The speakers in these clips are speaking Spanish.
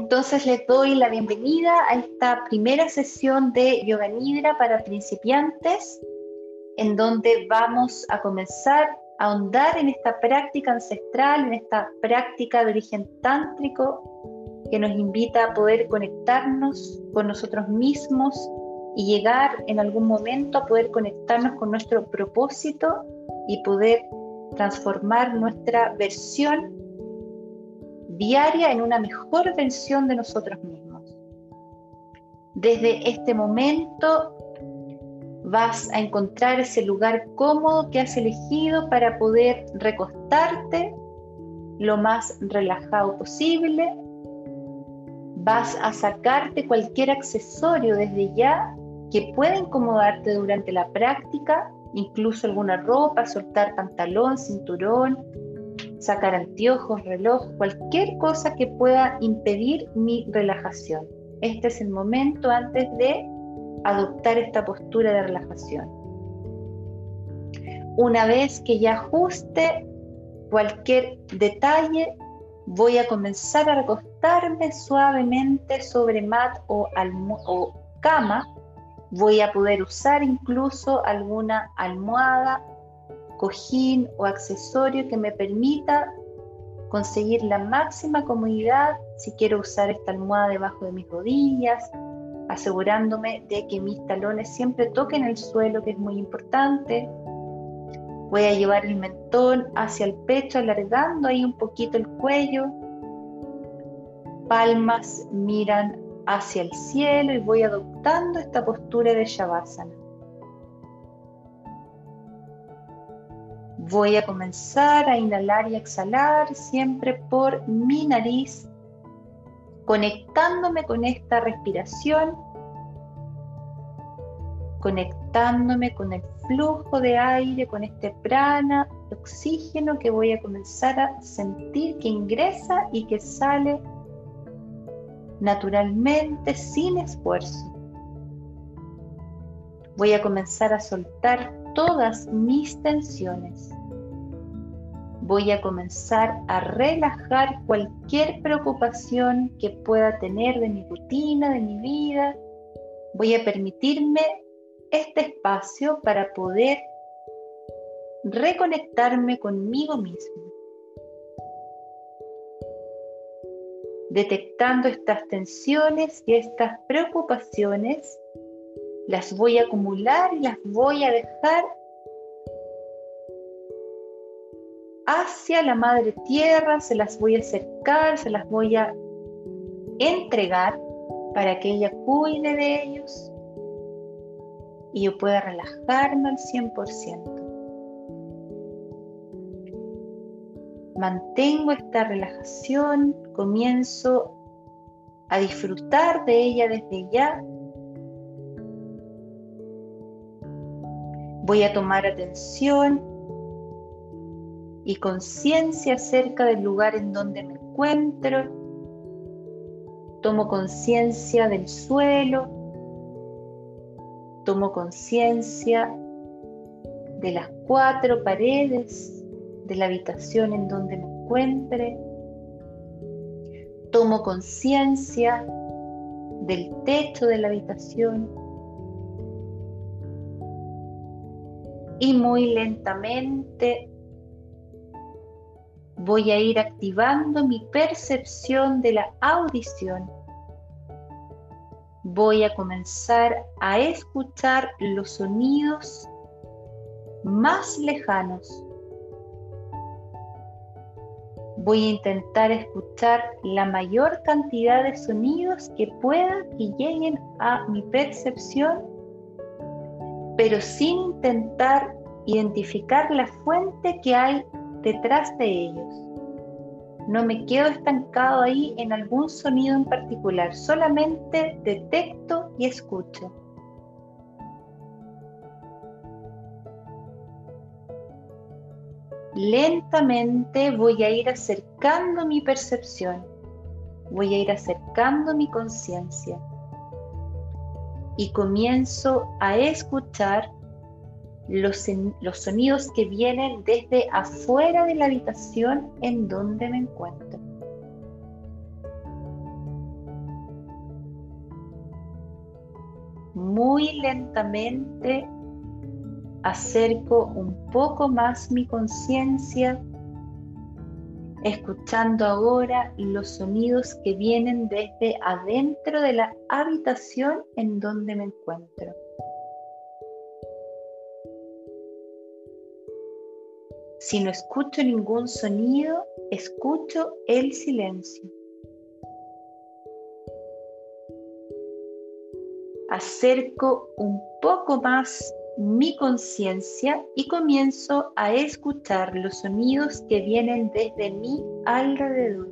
Entonces les doy la bienvenida a esta primera sesión de Yoga Nidra para principiantes, en donde vamos a comenzar a ahondar en esta práctica ancestral, en esta práctica de origen tántrico que nos invita a poder conectarnos con nosotros mismos y llegar en algún momento a poder conectarnos con nuestro propósito y poder transformar nuestra versión diaria en una mejor versión de nosotros mismos. Desde este momento vas a encontrar ese lugar cómodo que has elegido para poder recostarte lo más relajado posible. Vas a sacarte cualquier accesorio desde ya que pueda incomodarte durante la práctica, incluso alguna ropa, soltar pantalón, cinturón, sacar anteojos, reloj, cualquier cosa que pueda impedir mi relajación. Este es el momento antes de adoptar esta postura de relajación. Una vez que ya ajuste cualquier detalle, voy a comenzar a recostarme suavemente sobre mat o, o cama. Voy a poder usar incluso alguna almohada cojín o accesorio que me permita conseguir la máxima comodidad si quiero usar esta almohada debajo de mis rodillas, asegurándome de que mis talones siempre toquen el suelo, que es muy importante. Voy a llevar el mentón hacia el pecho, alargando ahí un poquito el cuello. Palmas miran hacia el cielo y voy adoptando esta postura de Shavasana. Voy a comenzar a inhalar y exhalar siempre por mi nariz, conectándome con esta respiración, conectándome con el flujo de aire, con este prana, oxígeno que voy a comenzar a sentir que ingresa y que sale naturalmente sin esfuerzo. Voy a comenzar a soltar todas mis tensiones voy a comenzar a relajar cualquier preocupación que pueda tener de mi rutina, de mi vida. Voy a permitirme este espacio para poder reconectarme conmigo mismo. Detectando estas tensiones y estas preocupaciones, las voy a acumular y las voy a dejar hacia la madre tierra, se las voy a acercar, se las voy a entregar para que ella cuide de ellos y yo pueda relajarme al 100%. Mantengo esta relajación, comienzo a disfrutar de ella desde ya. Voy a tomar atención y conciencia acerca del lugar en donde me encuentro. Tomo conciencia del suelo. Tomo conciencia de las cuatro paredes de la habitación en donde me encuentre. Tomo conciencia del techo de la habitación. Y muy lentamente voy a ir activando mi percepción de la audición. Voy a comenzar a escuchar los sonidos más lejanos. Voy a intentar escuchar la mayor cantidad de sonidos que pueda que lleguen a mi percepción, pero sin intentar identificar la fuente que hay detrás de ellos. No me quedo estancado ahí en algún sonido en particular, solamente detecto y escucho. Lentamente voy a ir acercando mi percepción, voy a ir acercando mi conciencia y comienzo a escuchar los, los sonidos que vienen desde afuera de la habitación en donde me encuentro. Muy lentamente acerco un poco más mi conciencia, escuchando ahora los sonidos que vienen desde adentro de la habitación en donde me encuentro. Si no escucho ningún sonido, escucho el silencio. Acerco un poco más mi conciencia y comienzo a escuchar los sonidos que vienen desde mi alrededor.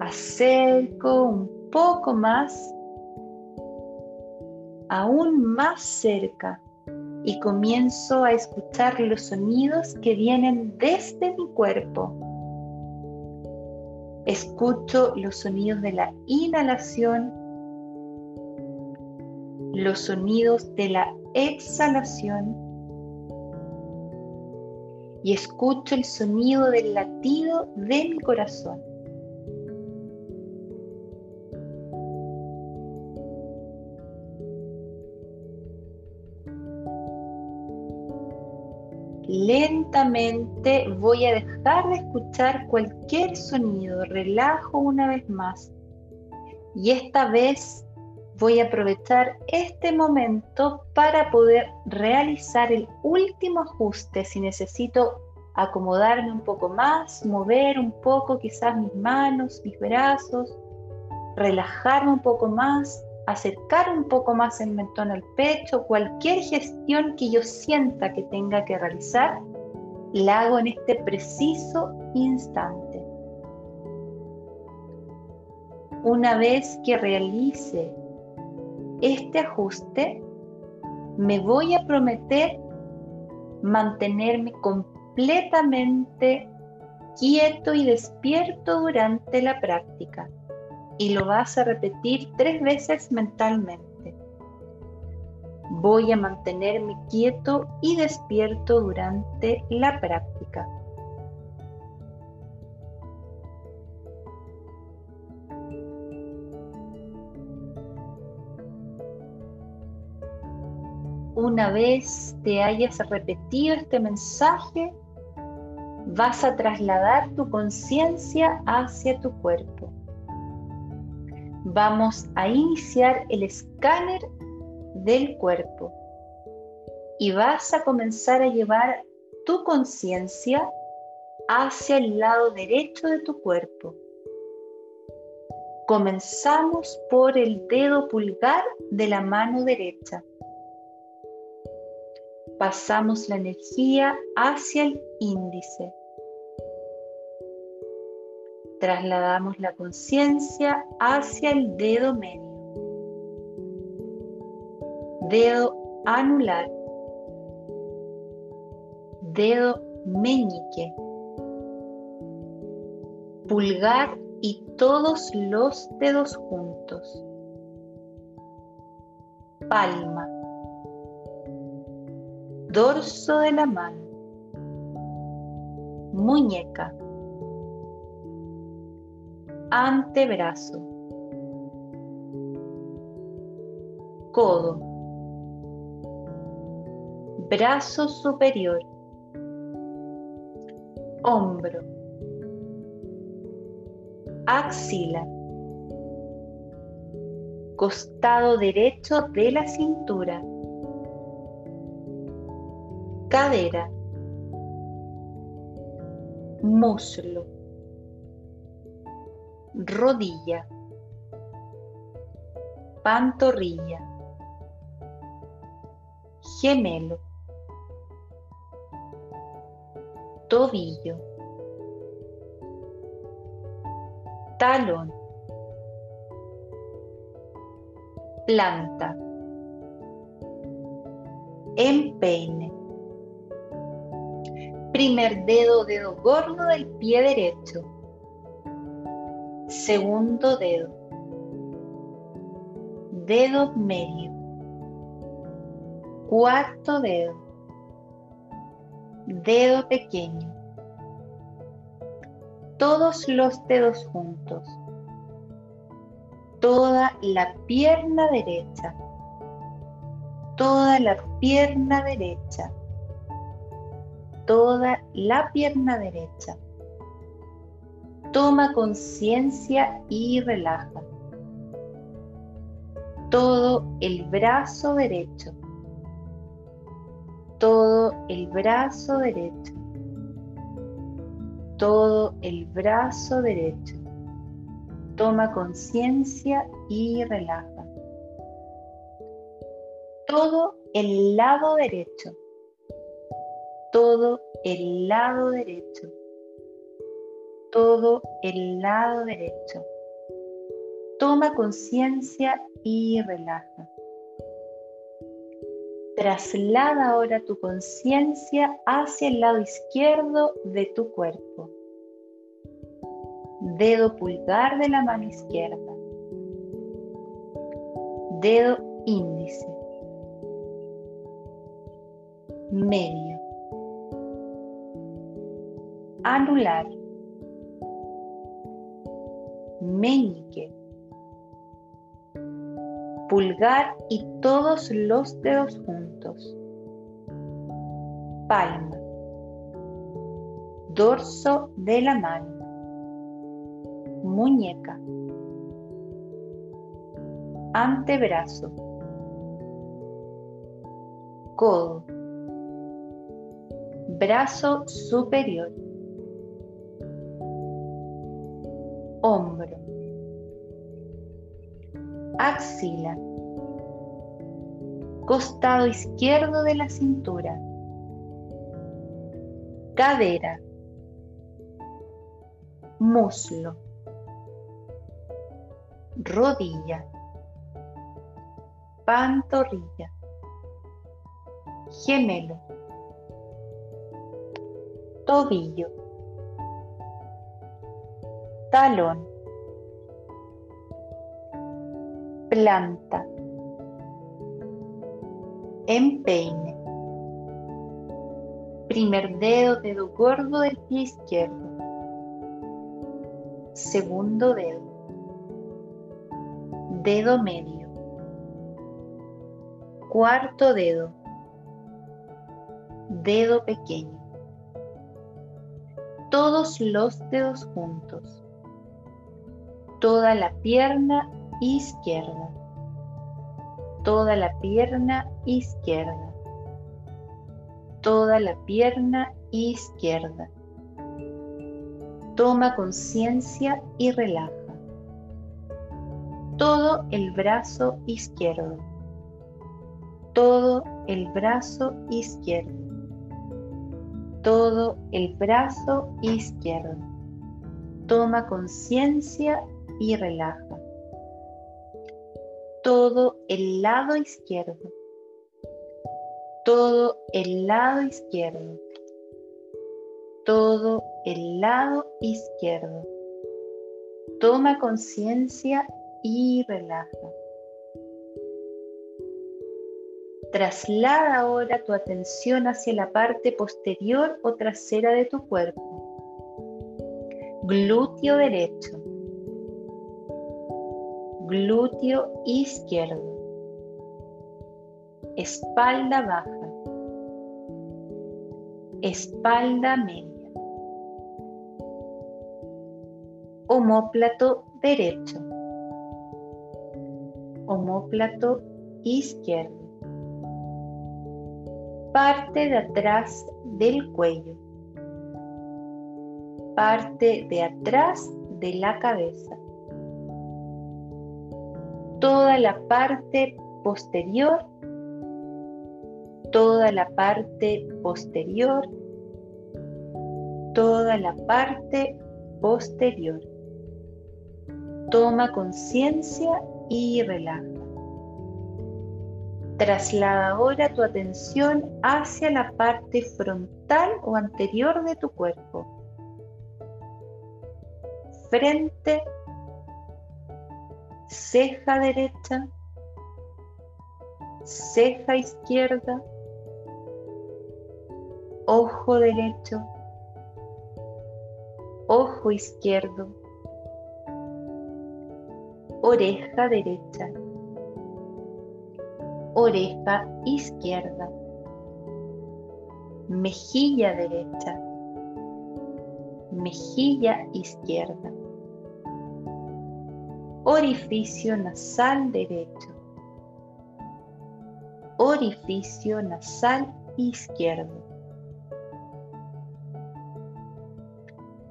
Acerco un poco más, aún más cerca, y comienzo a escuchar los sonidos que vienen desde mi cuerpo. Escucho los sonidos de la inhalación, los sonidos de la exhalación y escucho el sonido del latido de mi corazón. Lentamente voy a dejar de escuchar cualquier sonido, relajo una vez más. Y esta vez voy a aprovechar este momento para poder realizar el último ajuste si necesito acomodarme un poco más, mover un poco quizás mis manos, mis brazos, relajarme un poco más, acercar un poco más el mentón al pecho, cualquier gestión que yo sienta que tenga que realizar, la hago en este preciso instante. Una vez que realice este ajuste, me voy a prometer mantenerme completamente quieto y despierto durante la práctica y lo vas a repetir tres veces mentalmente. Voy a mantenerme quieto y despierto durante la práctica. Una vez te hayas repetido este mensaje, vas a trasladar tu conciencia hacia tu cuerpo vamos a iniciar el escáner del cuerpo y vas a comenzar a llevar tu conciencia hacia el lado derecho de tu cuerpo. Comenzamos por el dedo pulgar de la mano derecha. Pasamos la energía hacia el índice trasladamos la conciencia hacia el dedo medio, dedo anular, dedo meñique, pulgar y todos los dedos juntos, palma, dorso de la mano, muñeca, antebrazo, codo, brazo superior, hombro, axila, costado derecho de la cintura, cadera, muslo rodilla, pantorrilla, gemelo, tobillo, talón, planta, empeine, primer dedo, dedo gordo del pie derecho, segundo dedo, dedo medio, cuarto dedo, dedo pequeño, todos los dedos juntos, toda la pierna derecha, toda la pierna derecha, toda la pierna derecha. Toma conciencia y relaja. Todo el brazo derecho. Todo el brazo derecho. Todo el brazo derecho. Toma conciencia y relaja. Todo el lado derecho. Todo el lado derecho todo el lado derecho. Toma conciencia y relaja. Traslada ahora tu conciencia hacia el lado izquierdo de tu cuerpo. Dedo pulgar de la mano izquierda. Dedo índice. Medio. Anular meñique, pulgar y todos los dedos juntos, palma, dorso de la mano, muñeca, antebrazo, codo, brazo superior, hombro, axila, costado izquierdo de la cintura, cadera, muslo, rodilla, pantorrilla, gemelo, tobillo, talón, planta, empeine, primer dedo, dedo gordo del pie izquierdo, segundo dedo, dedo medio, cuarto dedo, dedo pequeño, todos los dedos juntos, toda la pierna izquierda, toda la pierna izquierda, toda la pierna izquierda. Toma conciencia y relaja. Todo el brazo izquierdo. Todo el brazo izquierdo. Todo el brazo izquierdo. Toma conciencia y relaja todo el lado izquierdo, todo el lado izquierdo, todo el lado izquierdo. Toma conciencia y relaja. Traslada ahora tu atención hacia la parte posterior o trasera de tu cuerpo. Glúteo derecho glúteo izquierdo, espalda baja, espalda media, homóplato derecho, homóplato izquierdo, parte de atrás del cuello, parte de atrás de la cabeza toda la parte posterior, toda la parte posterior, toda la parte posterior. Toma conciencia y relaja. Traslada ahora tu atención hacia la parte frontal o anterior de tu cuerpo. Frente, ceja derecha, ceja izquierda, ojo derecho, ojo izquierdo, oreja derecha, oreja izquierda, mejilla derecha, mejilla izquierda, orificio nasal derecho, orificio nasal izquierdo,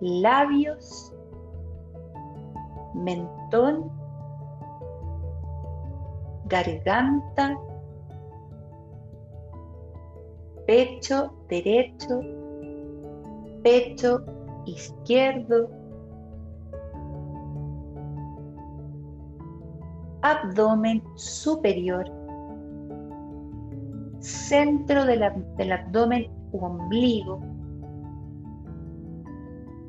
labios, mentón, garganta, pecho derecho, pecho izquierdo, abdomen superior, centro del abdomen u ombligo,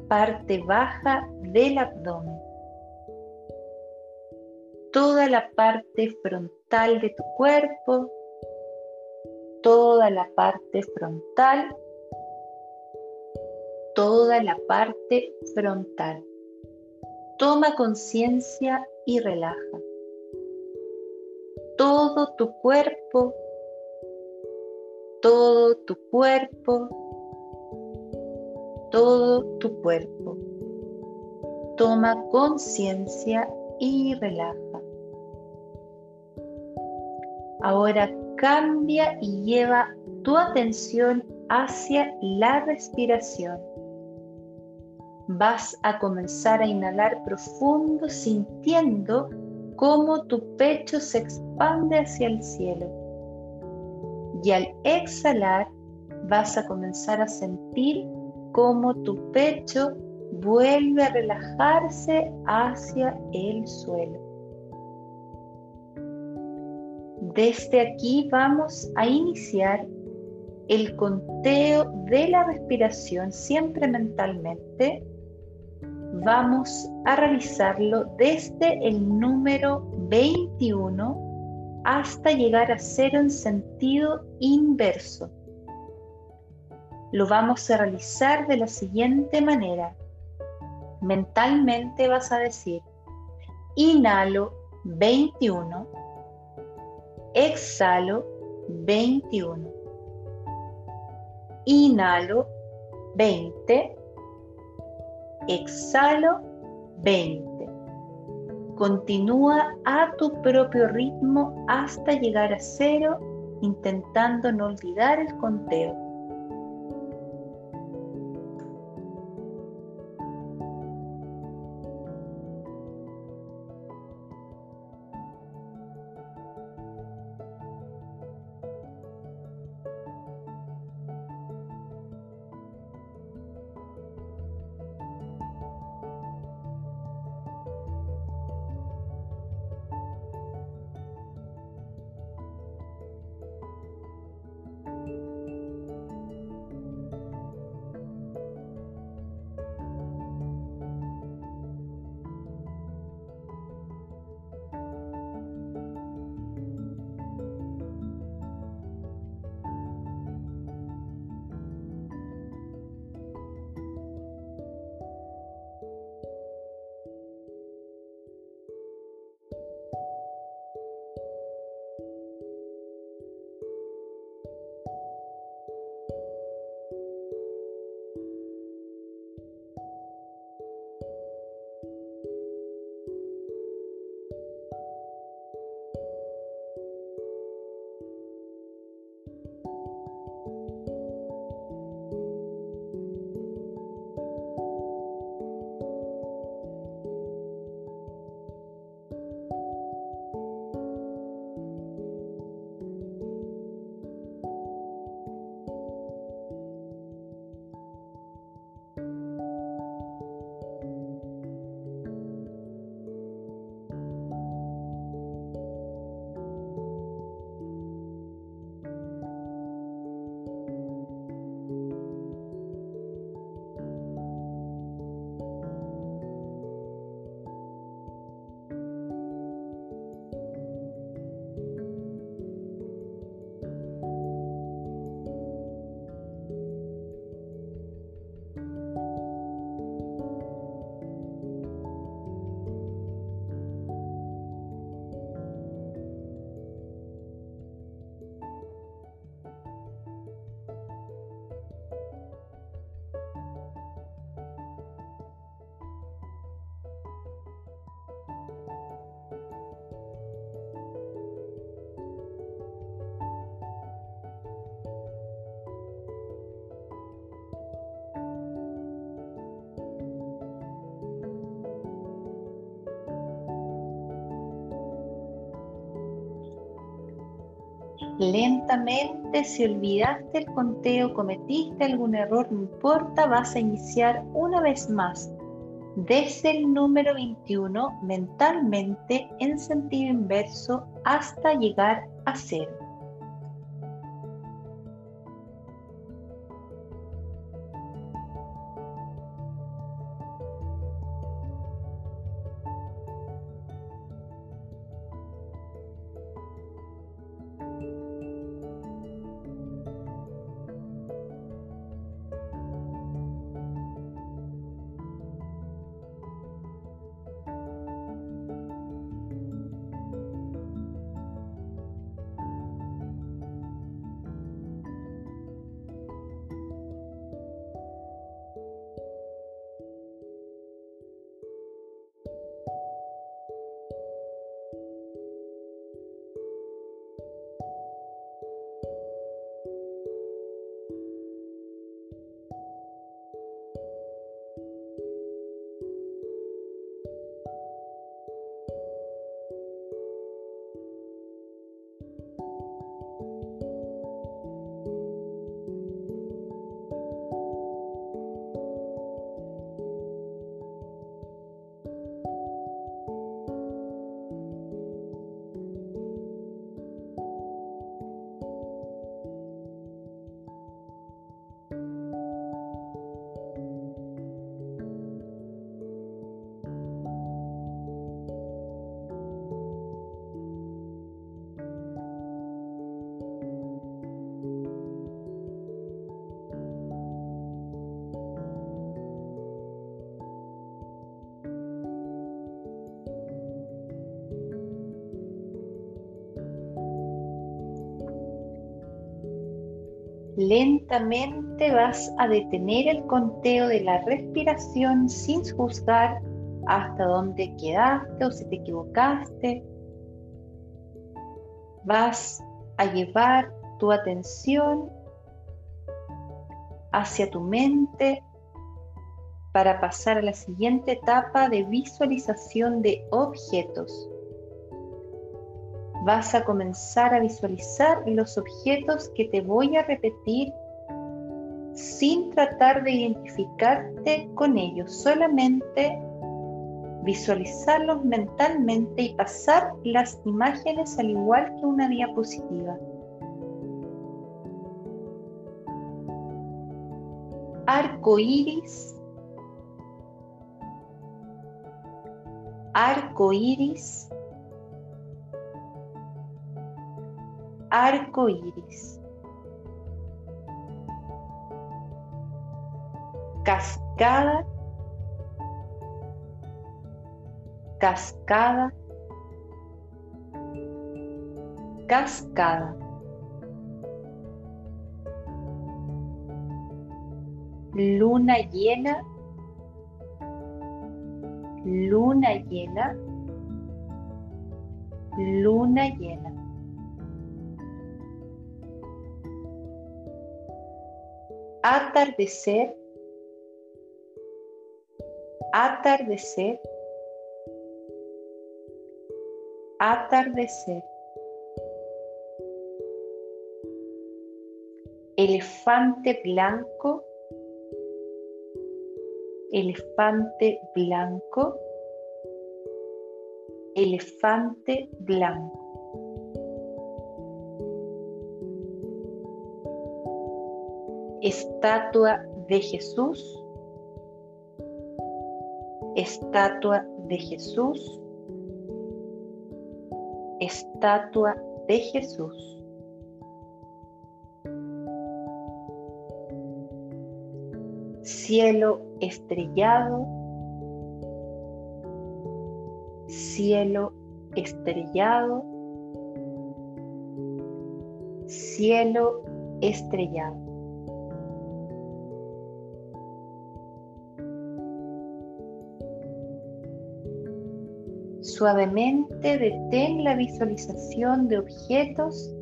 parte baja del abdomen, toda la parte frontal de tu cuerpo, toda la parte frontal, toda la parte frontal. Toma conciencia y relaja. Todo tu cuerpo, todo tu cuerpo, todo tu cuerpo. Toma conciencia y relaja. Ahora cambia y lleva tu atención hacia la respiración. Vas a comenzar a inhalar profundo sintiendo cómo tu pecho se expande hacia el cielo. Y al exhalar vas a comenzar a sentir cómo tu pecho vuelve a relajarse hacia el suelo. Desde aquí vamos a iniciar el conteo de la respiración siempre mentalmente. Vamos a realizarlo desde el número 21 hasta llegar a cero en sentido inverso. Lo vamos a realizar de la siguiente manera. Mentalmente vas a decir, inhalo 21 Exhalo 21. Inhalo 20. Exhalo 20. Continúa a tu propio ritmo hasta llegar a cero, intentando no olvidar el conteo. Lentamente, si olvidaste el conteo, cometiste algún error, no importa, vas a iniciar una vez más desde el número 21 mentalmente en sentido inverso hasta llegar a cero. Lentamente vas a detener el conteo de la respiración sin juzgar hasta dónde quedaste o si te equivocaste. Vas a llevar tu atención hacia tu mente para pasar a la siguiente etapa de visualización de objetos vas a comenzar a visualizar los objetos que te voy a repetir sin tratar de identificarte con ellos, solamente visualizarlos mentalmente y pasar las imágenes al igual que una diapositiva. Arco iris, arco iris, arco iris. Cascada, cascada, cascada. Luna llena, luna llena, luna llena. Atardecer, atardecer, atardecer. Elefante blanco, elefante blanco, elefante blanco. Estatua de Jesús, estatua de Jesús, estatua de Jesús. Cielo estrellado, cielo estrellado, cielo estrellado. Suavemente detén la visualización de objetos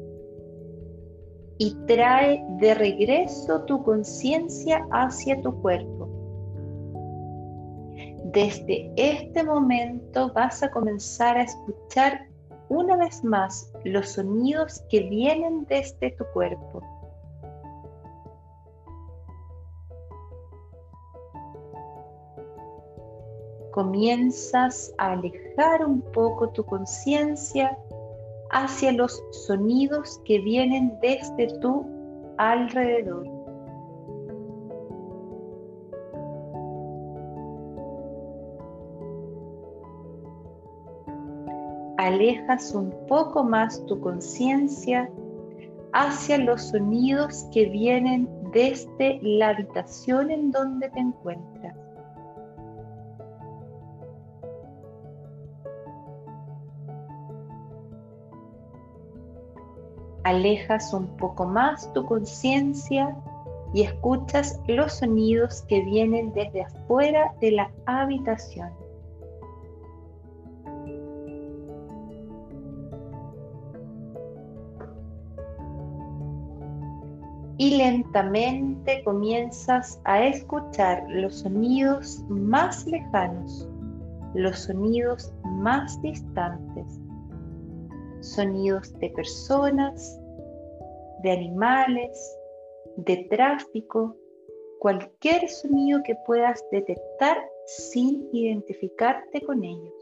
y trae de regreso tu conciencia hacia tu cuerpo. Desde este momento vas a comenzar a escuchar una vez más los sonidos que vienen desde tu cuerpo. Comienzas a alejar un poco tu conciencia hacia los sonidos que vienen desde tu alrededor. Alejas un poco más tu conciencia hacia los sonidos que vienen desde la habitación en donde te encuentras. Alejas un poco más tu conciencia y escuchas los sonidos que vienen desde afuera de la habitación. Y lentamente comienzas a escuchar los sonidos más lejanos, los sonidos más distantes, sonidos de personas, de animales, de tráfico, cualquier sonido que puedas detectar sin identificarte con ellos.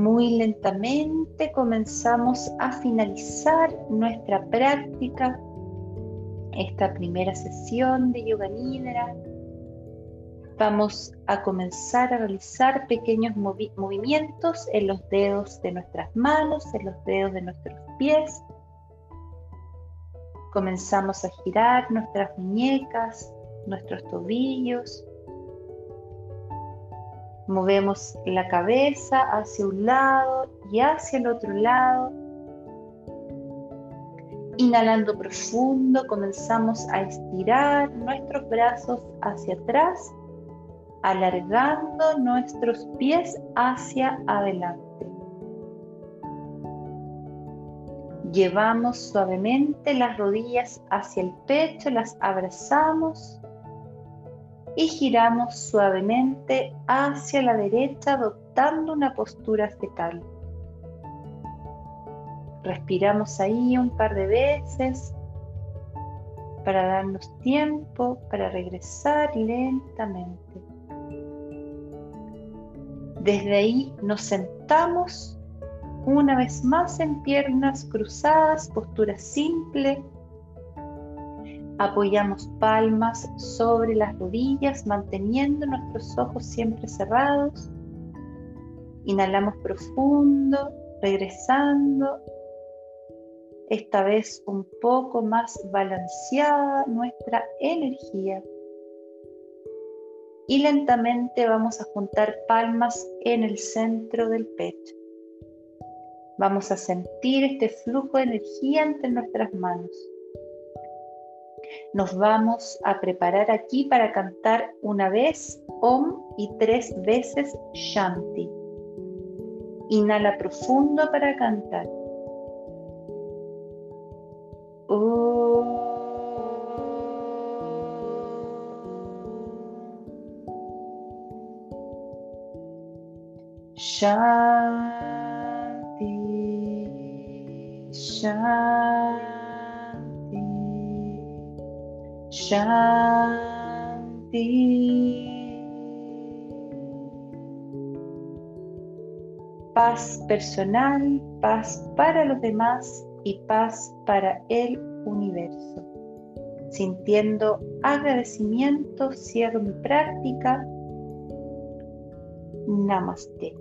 Muy lentamente comenzamos a finalizar nuestra práctica, esta primera sesión de Yoga Nidra. Vamos a comenzar a realizar pequeños movimientos en los dedos de nuestras manos, en los dedos de nuestros pies. Comenzamos a girar nuestras muñecas, nuestros tobillos, Movemos la cabeza hacia un lado y hacia el otro lado. Inhalando profundo, comenzamos a estirar nuestros brazos hacia atrás, alargando nuestros pies hacia adelante. Llevamos suavemente las rodillas hacia el pecho, las abrazamos y giramos suavemente hacia la derecha adoptando una postura fetal. Respiramos ahí un par de veces para darnos tiempo para regresar lentamente. Desde ahí nos sentamos una vez más en piernas cruzadas, postura simple, Apoyamos palmas sobre las rodillas, manteniendo nuestros ojos siempre cerrados. Inhalamos profundo, regresando. Esta vez un poco más balanceada nuestra energía. Y lentamente vamos a juntar palmas en el centro del pecho. Vamos a sentir este flujo de energía entre nuestras manos. Nos vamos a preparar aquí para cantar una vez Om y tres veces Shanti. Inhala profundo para cantar. Shanti. Paz personal, paz para los demás y paz para el universo. Sintiendo agradecimiento, cierro mi práctica. Namaste.